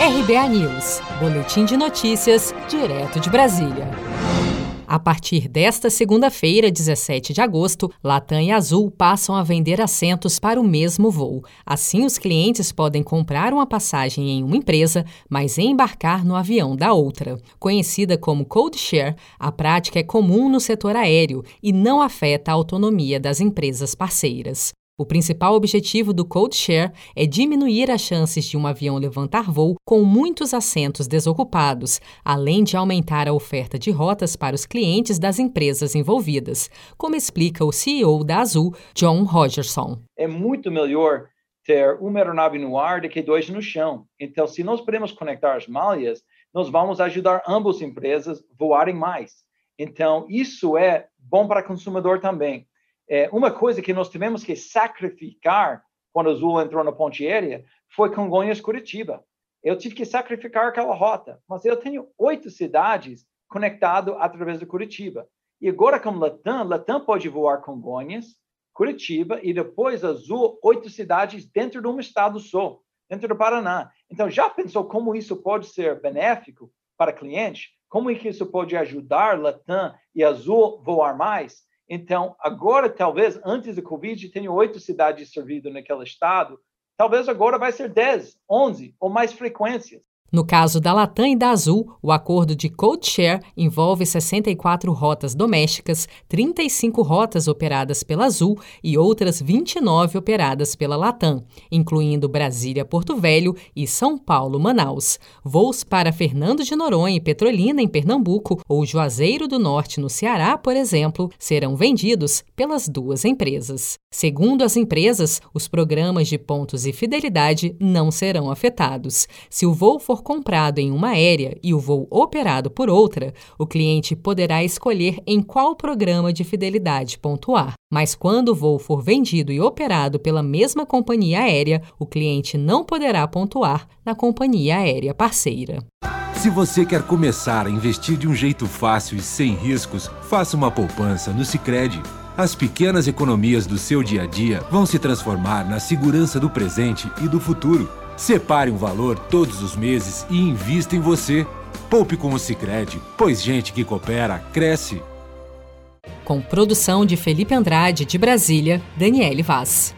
RBA News, Boletim de Notícias, direto de Brasília. A partir desta segunda-feira, 17 de agosto, Latam e Azul passam a vender assentos para o mesmo voo. Assim, os clientes podem comprar uma passagem em uma empresa, mas embarcar no avião da outra. Conhecida como Code Share, a prática é comum no setor aéreo e não afeta a autonomia das empresas parceiras. O principal objetivo do Code Share é diminuir as chances de um avião levantar voo com muitos assentos desocupados, além de aumentar a oferta de rotas para os clientes das empresas envolvidas, como explica o CEO da Azul, John Rogerson. É muito melhor ter uma aeronave no ar do que dois no chão. Então, se nós podemos conectar as malhas, nós vamos ajudar ambas empresas a voarem mais. Então, isso é bom para o consumidor também é, uma coisa que nós tivemos que sacrificar quando o Azul entrou na ponte aérea foi Congonhas-Curitiba. Eu tive que sacrificar aquela rota, mas eu tenho oito cidades conectadas através de Curitiba. E agora com Latam, Latam pode voar Congonhas, Curitiba e depois Azul, oito cidades dentro de um estado só, dentro do Paraná. Então, já pensou como isso pode ser benéfico para cliente? Como é que isso pode ajudar Latam e Azul voar mais? Então, agora, talvez, antes do Covid, tenha oito cidades servidas naquele estado. Talvez agora vai ser 10, 11 ou mais frequências. No caso da Latam e da Azul, o acordo de code share envolve 64 rotas domésticas, 35 rotas operadas pela Azul e outras 29 operadas pela Latam, incluindo Brasília-Porto Velho e São Paulo-Manaus. Voos para Fernando de Noronha e Petrolina, em Pernambuco, ou Juazeiro do Norte, no Ceará, por exemplo, serão vendidos pelas duas empresas. Segundo as empresas, os programas de pontos e fidelidade não serão afetados. Se o voo for comprado em uma aérea e o voo operado por outra, o cliente poderá escolher em qual programa de fidelidade pontuar. Mas quando o voo for vendido e operado pela mesma companhia aérea, o cliente não poderá pontuar na companhia aérea parceira. Se você quer começar a investir de um jeito fácil e sem riscos, faça uma poupança no Sicredi. As pequenas economias do seu dia a dia vão se transformar na segurança do presente e do futuro. Separe um valor todos os meses e invista em você. Poupe com o Sicredi, pois gente que coopera cresce. Com produção de Felipe Andrade de Brasília, Daniele Vaz.